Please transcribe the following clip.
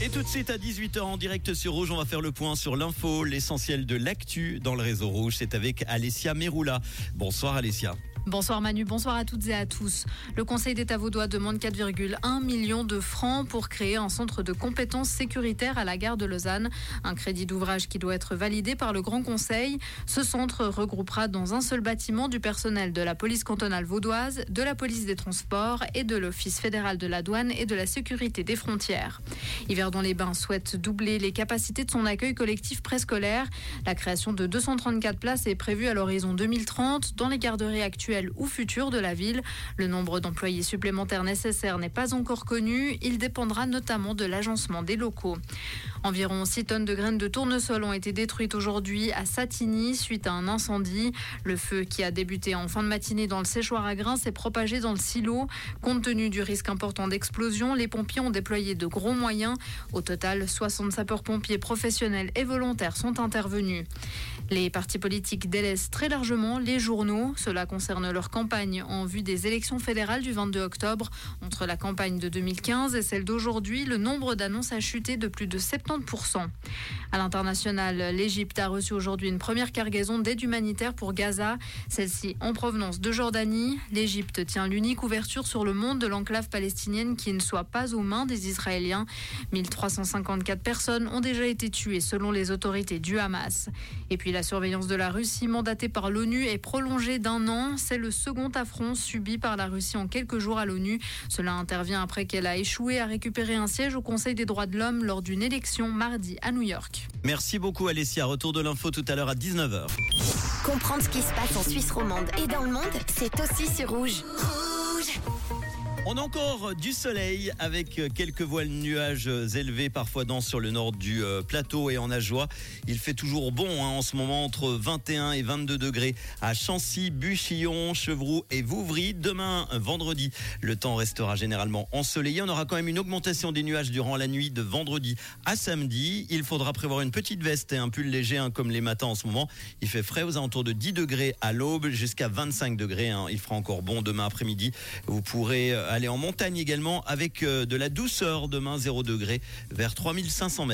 Et tout de suite à 18h en direct sur Rouge, on va faire le point sur l'info, l'essentiel de l'actu dans le réseau Rouge. C'est avec Alessia Meroula. Bonsoir Alessia. Bonsoir Manu, bonsoir à toutes et à tous. Le Conseil d'État vaudois demande 4,1 millions de francs pour créer un centre de compétences sécuritaires à la gare de Lausanne. Un crédit d'ouvrage qui doit être validé par le Grand Conseil. Ce centre regroupera dans un seul bâtiment du personnel de la police cantonale vaudoise, de la police des transports et de l'Office fédéral de la douane et de la sécurité des frontières. Yverdon-les-Bains souhaite doubler les capacités de son accueil collectif préscolaire. La création de 234 places est prévue à l'horizon 2030 dans les garderies actuelles ou future de la ville. Le nombre d'employés supplémentaires nécessaires n'est pas encore connu. Il dépendra notamment de l'agencement des locaux. Environ 6 tonnes de graines de tournesol ont été détruites aujourd'hui à Satigny suite à un incendie. Le feu qui a débuté en fin de matinée dans le séchoir à grains s'est propagé dans le silo. Compte tenu du risque important d'explosion, les pompiers ont déployé de gros moyens. Au total, 60 sapeurs-pompiers professionnels et volontaires sont intervenus. Les partis politiques délaissent très largement les journaux. Cela concerne leur campagne en vue des élections fédérales du 22 octobre. Entre la campagne de 2015 et celle d'aujourd'hui, le nombre d'annonces a chuté de plus de 70%. À l'international, l'Égypte a reçu aujourd'hui une première cargaison d'aide humanitaire pour Gaza, celle-ci en provenance de Jordanie. L'Égypte tient l'unique ouverture sur le monde de l'enclave palestinienne qui ne soit pas aux mains des Israéliens. 1354 personnes ont déjà été tuées selon les autorités du Hamas. Et puis la surveillance de la Russie mandatée par l'ONU est prolongée d'un an. C'est le second affront subi par la Russie en quelques jours à l'ONU. Cela intervient après qu'elle a échoué à récupérer un siège au Conseil des droits de l'homme lors d'une élection mardi à New York. Merci beaucoup Alessia. Retour de l'info tout à l'heure à 19h. Comprendre ce qui se passe en Suisse romande et dans le monde, c'est aussi sur Rouge. On a encore du soleil avec quelques voiles nuages élevés, parfois denses sur le nord du euh, plateau et en Ajoie. Il fait toujours bon hein, en ce moment entre 21 et 22 degrés à Chancy, Buchillon, Chevroux et Vouvry. Demain, vendredi, le temps restera généralement ensoleillé. On aura quand même une augmentation des nuages durant la nuit de vendredi à samedi. Il faudra prévoir une petite veste et un pull léger hein, comme les matins en ce moment. Il fait frais aux alentours de 10 degrés à l'aube jusqu'à 25 degrés. Hein. Il fera encore bon demain après-midi. Vous pourrez euh, aller en montagne également avec euh, de la douceur demain 0 degré vers 3500 mètres.